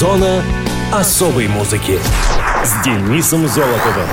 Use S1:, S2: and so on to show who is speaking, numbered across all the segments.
S1: Зона особой музыки с Денисом Золотовым.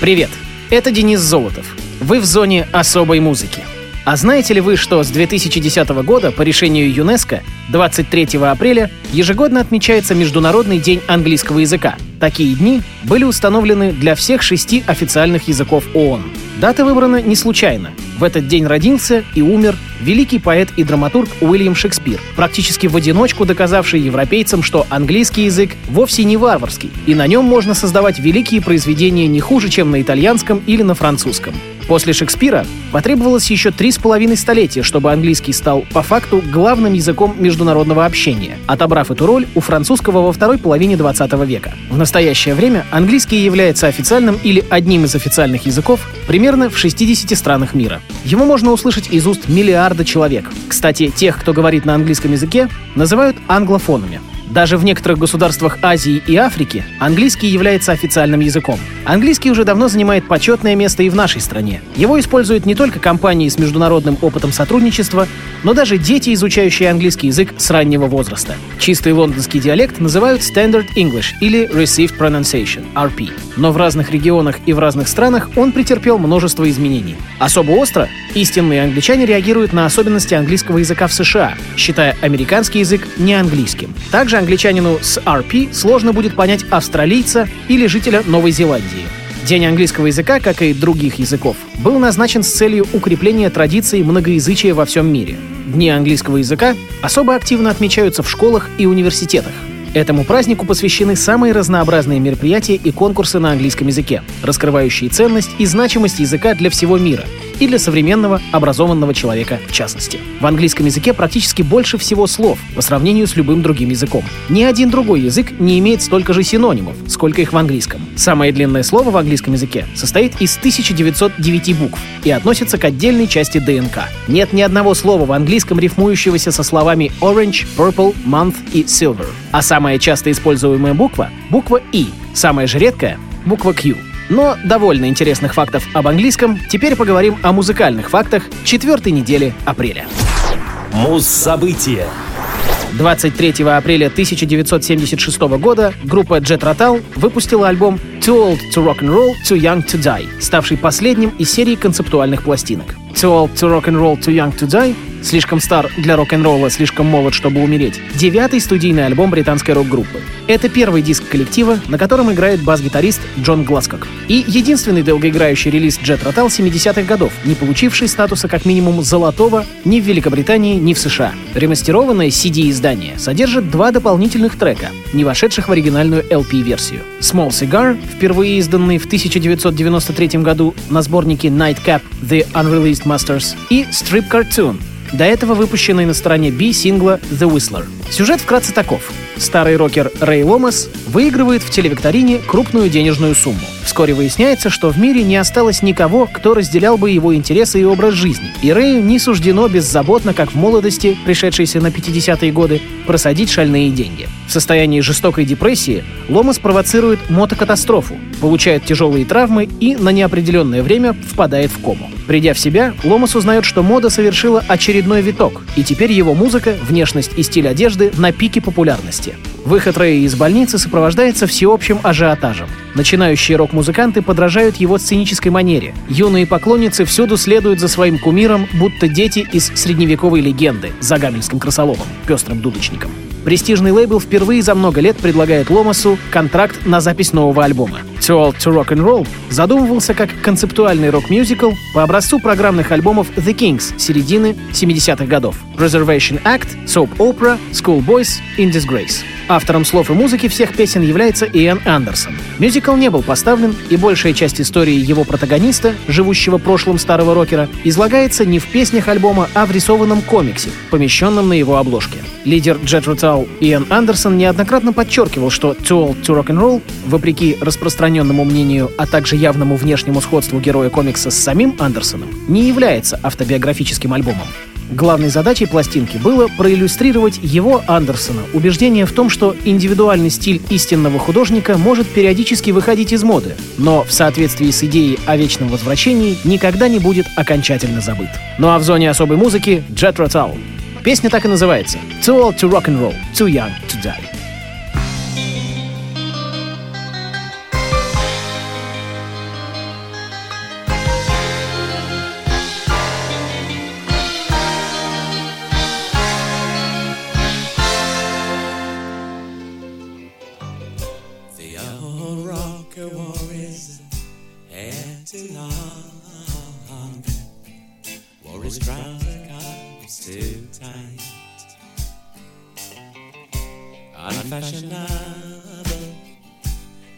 S2: Привет, это Денис Золотов. Вы в зоне особой музыки. А знаете ли вы, что с 2010 года по решению ЮНЕСКО 23 апреля ежегодно отмечается Международный день английского языка? Такие дни были установлены для всех шести официальных языков ООН. Дата выбрана не случайно. В этот день родился и умер великий поэт и драматург Уильям Шекспир, практически в одиночку доказавший европейцам, что английский язык вовсе не варварский, и на нем можно создавать великие произведения не хуже, чем на итальянском или на французском. После Шекспира потребовалось еще три с половиной столетия, чтобы английский стал по факту главным языком международного общения, отобрав эту роль у французского во второй половине 20 века. В настоящее время английский является официальным или одним из официальных языков примерно в 60 странах мира. Его можно услышать из уст миллиарда человек. Кстати, тех, кто говорит на английском языке, называют англофонами. Даже в некоторых государствах Азии и Африки английский является официальным языком. Английский уже давно занимает почетное место и в нашей стране. Его используют не только компании с международным опытом сотрудничества, но даже дети, изучающие английский язык с раннего возраста. Чистый лондонский диалект называют Standard English или Received Pronunciation, RP. Но в разных регионах и в разных странах он претерпел множество изменений. Особо остро истинные англичане реагируют на особенности английского языка в США, считая американский язык неанглийским. Также англичанину с RP сложно будет понять австралийца или жителя Новой Зеландии. День английского языка, как и других языков, был назначен с целью укрепления традиций многоязычия во всем мире. Дни английского языка особо активно отмечаются в школах и университетах. Этому празднику посвящены самые разнообразные мероприятия и конкурсы на английском языке, раскрывающие ценность и значимость языка для всего мира и для современного образованного человека в частности. В английском языке практически больше всего слов по сравнению с любым другим языком. Ни один другой язык не имеет столько же синонимов, сколько их в английском. Самое длинное слово в английском языке состоит из 1909 букв и относится к отдельной части ДНК. Нет ни одного слова в английском, рифмующегося со словами orange, purple, month и silver. А самая часто используемая буква — буква И, самая же редкая — буква Q. Но довольно интересных фактов об английском. Теперь поговорим о музыкальных фактах четвертой недели апреля.
S1: Муз-события.
S2: 23 апреля 1976 года группа Jet Rotal выпустила альбом Too Old to Rock and Roll, Too Young to Die, ставший последним из серии концептуальных пластинок. Too Old to Rock and Roll, Too Young to Die слишком стар для рок-н-ролла, слишком молод, чтобы умереть. Девятый студийный альбом британской рок-группы. Это первый диск коллектива, на котором играет бас-гитарист Джон Гласкок. И единственный долгоиграющий релиз Jet Rotal 70-х годов, не получивший статуса как минимум золотого ни в Великобритании, ни в США. Ремастерованное CD-издание содержит два дополнительных трека, не вошедших в оригинальную LP-версию. Small Cigar, впервые изданный в 1993 году на сборнике Nightcap The Unreleased Masters, и Strip Cartoon, до этого выпущенный на стороне B сингла The Whistler. Сюжет вкратце таков. Старый рокер Рэй Ломас выигрывает в телевикторине крупную денежную сумму. Вскоре выясняется, что в мире не осталось никого, кто разделял бы его интересы и образ жизни. И Рэю не суждено беззаботно, как в молодости, пришедшейся на 50-е годы, просадить шальные деньги. В состоянии жестокой депрессии Ломас провоцирует мотокатастрофу, получает тяжелые травмы и на неопределенное время впадает в кому. Придя в себя, Ломас узнает, что мода совершила очередной виток, и теперь его музыка, внешность и стиль одежды на пике популярности. Выход Рэя из больницы сопровождается всеобщим ажиотажем. Начинающие рок-музыканты подражают его сценической манере. Юные поклонницы всюду следуют за своим кумиром, будто дети из средневековой легенды за гамельским крысоловом, пестрым дудочником. Престижный лейбл впервые за много лет предлагает Ломасу контракт на запись нового альбома. Too Old to Rock and Roll задумывался как концептуальный рок-мюзикл по образцу программных альбомов The Kings середины 70-х годов. Reservation Act, Soap Opera, Schoolboys, In Disgrace. Автором слов и музыки всех песен является Иэн Андерсон. Мюзикл не был поставлен, и большая часть истории его протагониста, живущего прошлым старого рокера, излагается не в песнях альбома, а в рисованном комиксе, помещенном на его обложке. Лидер Джет Рутал Иэн Андерсон неоднократно подчеркивал, что Too Old to Rock and Roll, вопреки распространенному мнению, а также явному внешнему сходству героя комикса с самим Андерсоном, не является автобиографическим альбомом. Главной задачей пластинки было проиллюстрировать его, Андерсона, убеждение в том, что индивидуальный стиль истинного художника может периодически выходить из моды, но в соответствии с идеей о вечном возвращении никогда не будет окончательно забыт. Ну а в зоне особой музыки Jet Rotal. Песня так и называется «Too old to rock and roll, too young to die».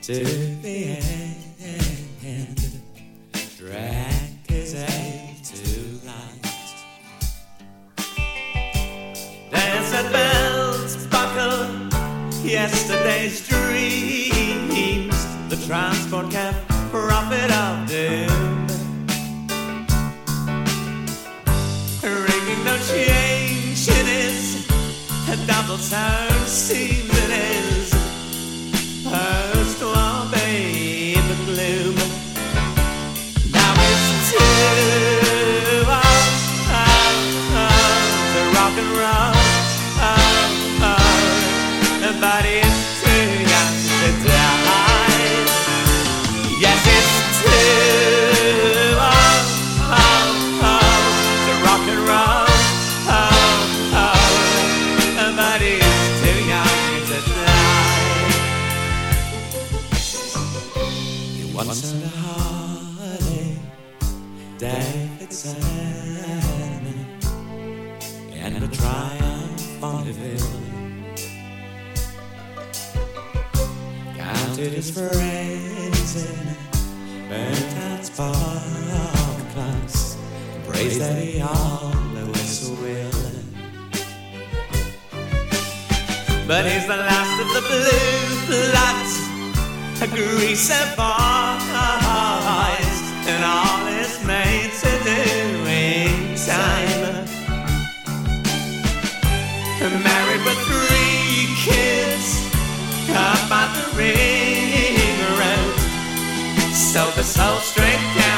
S3: To the end, drag his hand to light. Dancing bells buckle yesterday's dreams. The transport cap profit of doom. Ringing no change double sound. See if. Counted his friends and burnt out spark that he always willing But he's the last of the blue lot, a and all. By the river. So the soul straight down.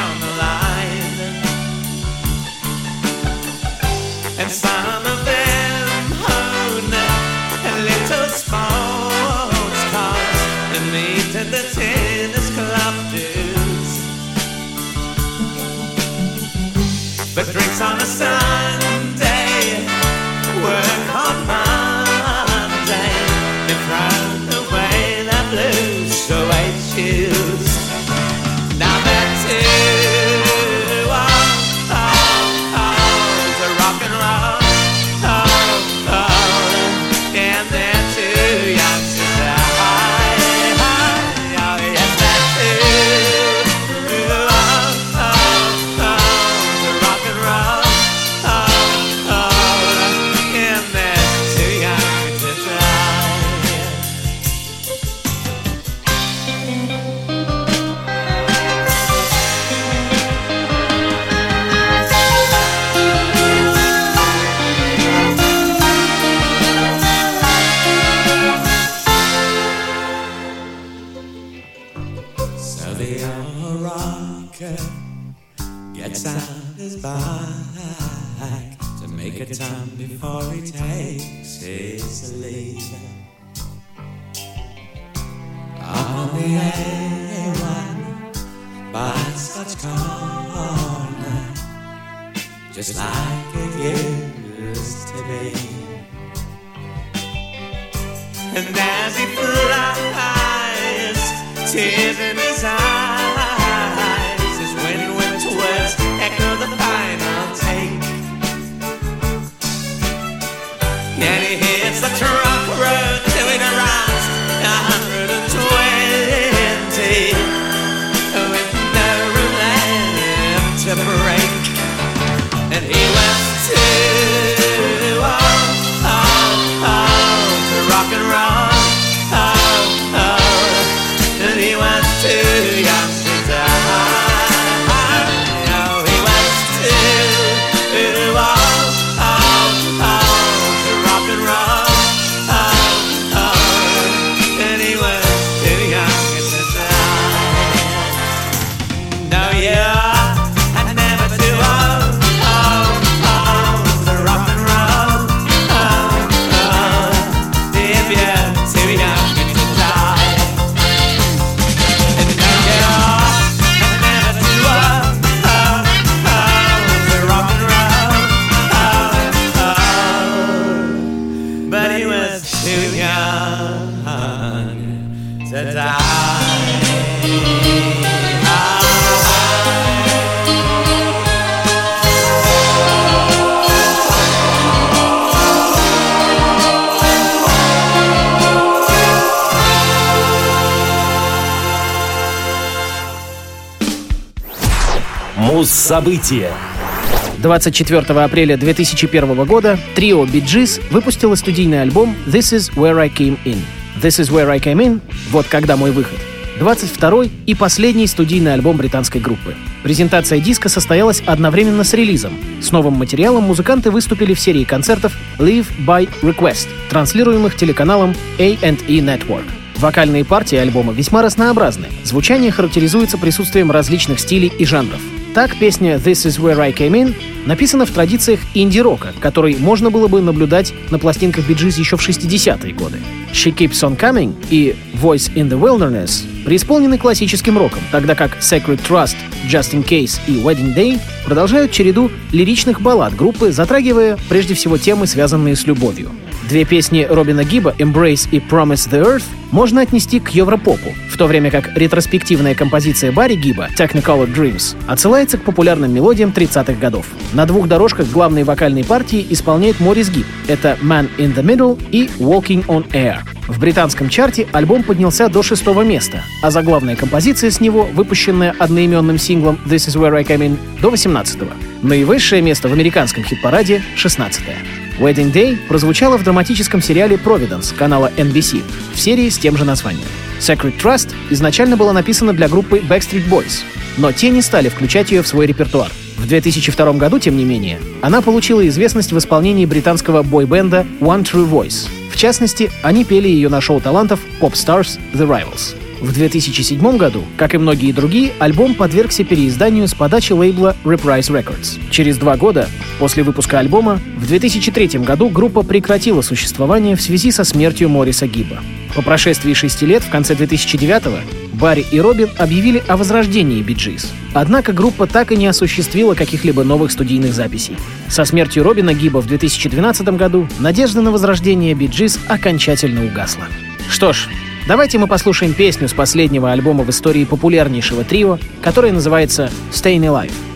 S3: And as he flies, tears in his eyes.
S1: Муз-события.
S2: 24 апреля 2001 года трио Bee Gees выпустило студийный альбом «This is where I came in». «This is where I came in» — вот когда мой выход. 22-й и последний студийный альбом британской группы. Презентация диска состоялась одновременно с релизом. С новым материалом музыканты выступили в серии концертов Live by Request, транслируемых телеканалом A&E Network. Вокальные партии альбома весьма разнообразны. Звучание характеризуется присутствием различных стилей и жанров. Так, песня «This is where I came in» написана в традициях инди-рока, который можно было бы наблюдать на пластинках биджиз еще в 60-е годы. «She Keeps On Coming» и «Voice in the Wilderness» преисполнены классическим роком, тогда как «Sacred Trust», «Just in Case» и «Wedding Day» продолжают череду лиричных баллад группы, затрагивая прежде всего темы, связанные с любовью. Две песни Робина Гиба «Embrace» и «Promise the Earth» можно отнести к европопу, в то время как ретроспективная композиция Барри Гиба «Technicolor Dreams» отсылается к популярным мелодиям 30-х годов. На двух дорожках главные вокальные партии исполняет Морис Гиб. Это «Man in the Middle» и «Walking on Air». В британском чарте альбом поднялся до шестого места, а заглавная композиция с него, выпущенная одноименным синглом «This is where I came in», до 18-го. Наивысшее место в американском хит-параде — 16-е. Wedding Day прозвучала в драматическом сериале Providence канала NBC в серии с тем же названием. Sacred Trust изначально была написана для группы Backstreet Boys, но те не стали включать ее в свой репертуар. В 2002 году, тем не менее, она получила известность в исполнении британского бойбенда One True Voice. В частности, они пели ее на шоу талантов Pop Stars The Rivals. В 2007 году, как и многие другие, альбом подвергся переизданию с подачи лейбла Reprise Records. Через два года после выпуска альбома, в 2003 году группа прекратила существование в связи со смертью Мориса Гиба. По прошествии шести лет, в конце 2009-го, Барри и Робин объявили о возрождении Bee Gees. Однако группа так и не осуществила каких-либо новых студийных записей. Со смертью Робина Гиба в 2012 году надежда на возрождение Bee Gees окончательно угасла. Что ж, Давайте мы послушаем песню с последнего альбома в истории популярнейшего трио, которая называется «Staying Alive».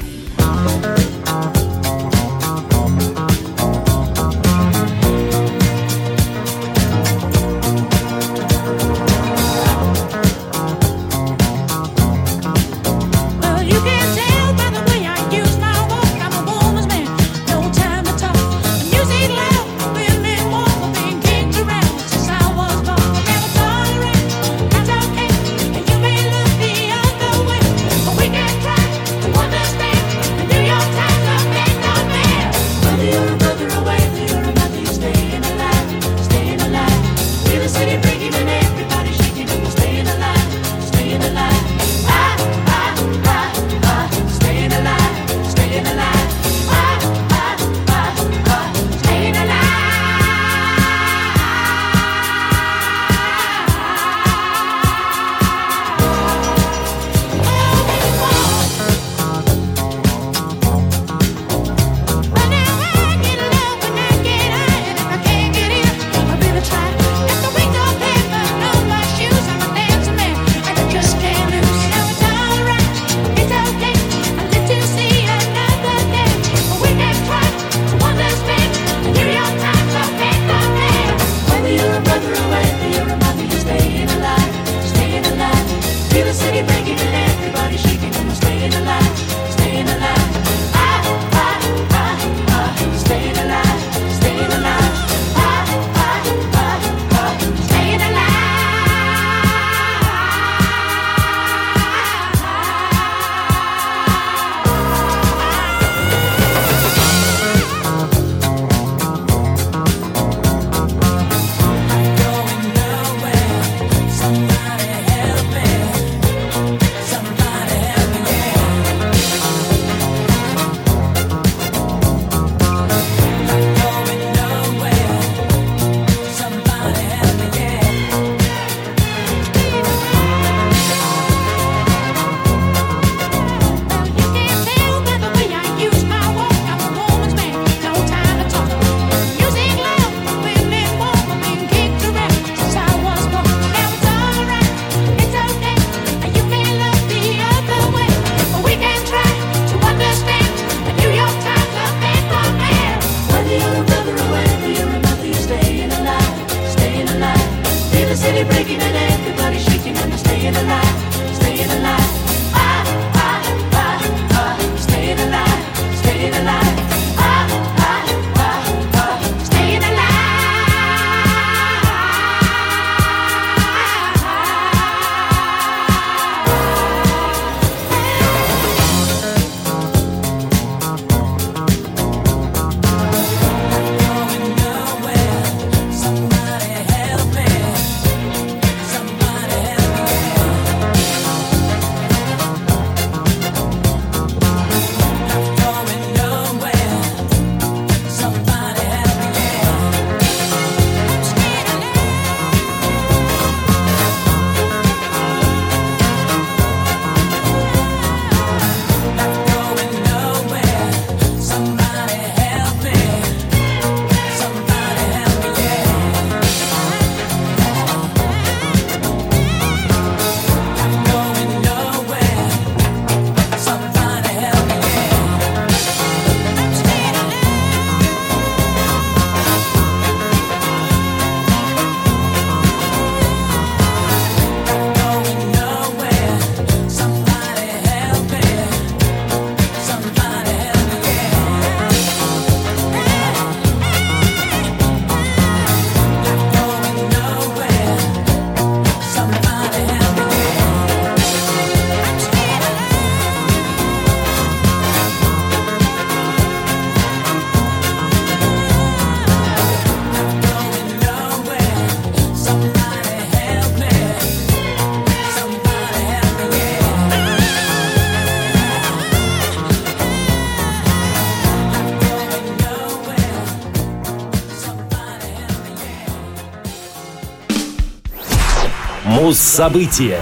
S1: Муз-события.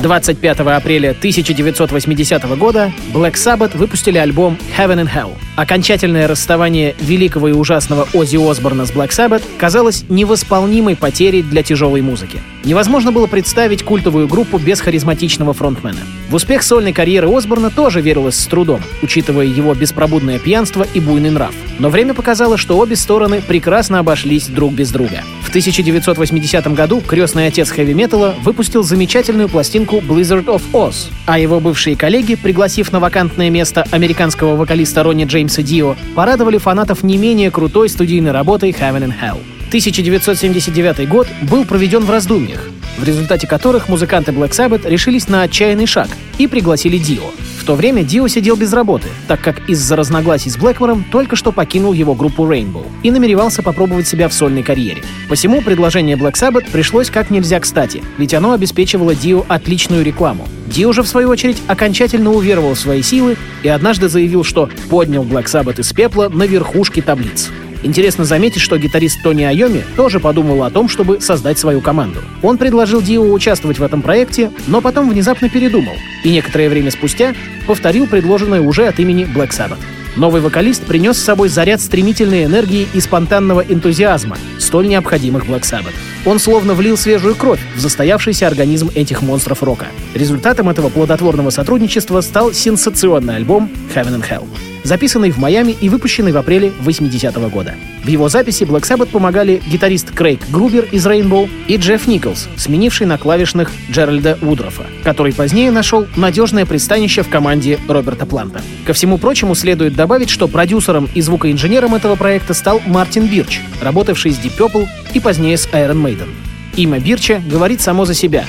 S2: 25 апреля 1980 года Black Sabbath выпустили альбом Heaven and Hell. Окончательное расставание великого и ужасного Оззи Осборна с Black Sabbath казалось невосполнимой потерей для тяжелой музыки. Невозможно было представить культовую группу без харизматичного фронтмена. В успех сольной карьеры Осборна тоже верилось с трудом, учитывая его беспробудное пьянство и буйный нрав. Но время показало, что обе стороны прекрасно обошлись друг без друга. В 1980 году крестный отец хэви-металла выпустил замечательную пластинку Blizzard of Oz, а его бывшие коллеги, пригласив на вакантное место американского вокалиста Ронни Джеймса Дио, порадовали фанатов не менее крутой студийной работой Heaven and Hell. 1979 год был проведен в раздумьях, в результате которых музыканты Black Sabbath решились на отчаянный шаг и пригласили Дио. В то время Дио сидел без работы, так как из-за разногласий с Блэкмором только что покинул его группу Rainbow и намеревался попробовать себя в сольной карьере. Посему предложение Black Sabbath пришлось как нельзя кстати, ведь оно обеспечивало Дио отличную рекламу. Дио же, в свою очередь, окончательно уверовал в свои силы и однажды заявил, что поднял Black Sabbath из пепла на верхушке таблиц. Интересно заметить, что гитарист Тони Айоми тоже подумал о том, чтобы создать свою команду. Он предложил Дио участвовать в этом проекте, но потом внезапно передумал и некоторое время спустя повторил предложенное уже от имени Black Sabbath. Новый вокалист принес с собой заряд стремительной энергии и спонтанного энтузиазма, столь необходимых Black Sabbath. Он словно влил свежую кровь в застоявшийся организм этих монстров рока. Результатом этого плодотворного сотрудничества стал сенсационный альбом Heaven and Hell записанный в Майами и выпущенный в апреле 80-го года. В его записи Black Sabbath помогали гитарист Крейг Грубер из Rainbow и Джефф Николс, сменивший на клавишных Джеральда Удрофа, который позднее нашел надежное пристанище в команде Роберта Планта. Ко всему прочему, следует добавить, что продюсером и звукоинженером этого проекта стал Мартин Бирч, работавший с Deep Purple и позднее с Iron Maiden. Имя Бирча говорит само за себя.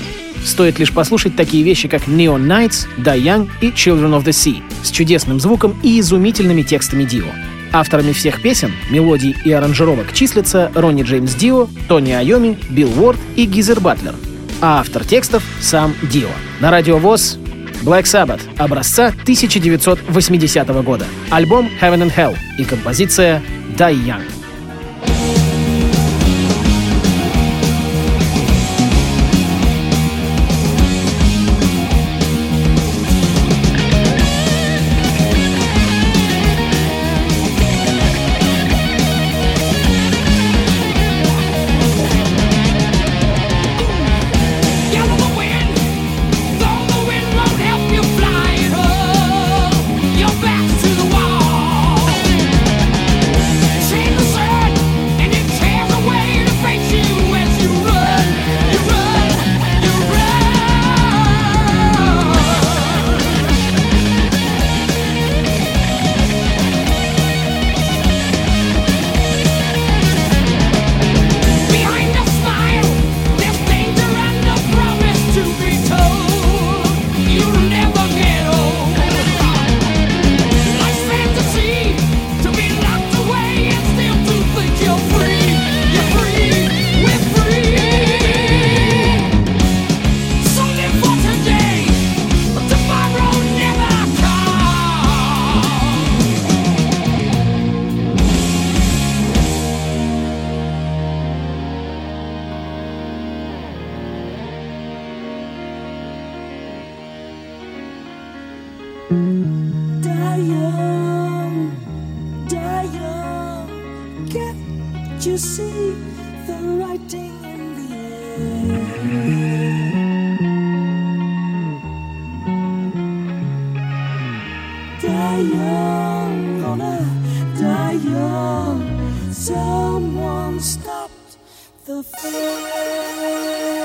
S2: Стоит лишь послушать такие вещи, как Neon Nights, Die Young и Children of the Sea с чудесным звуком и изумительными текстами Дио. Авторами всех песен, мелодий и аранжировок числятся Ронни Джеймс Дио, Тони Айоми, Билл Уорд и Гизер Батлер. А автор текстов — сам Дио. На радио ВОЗ Black Sabbath образца 1980 года. Альбом Heaven and Hell и композиция Die Young.
S4: the fire.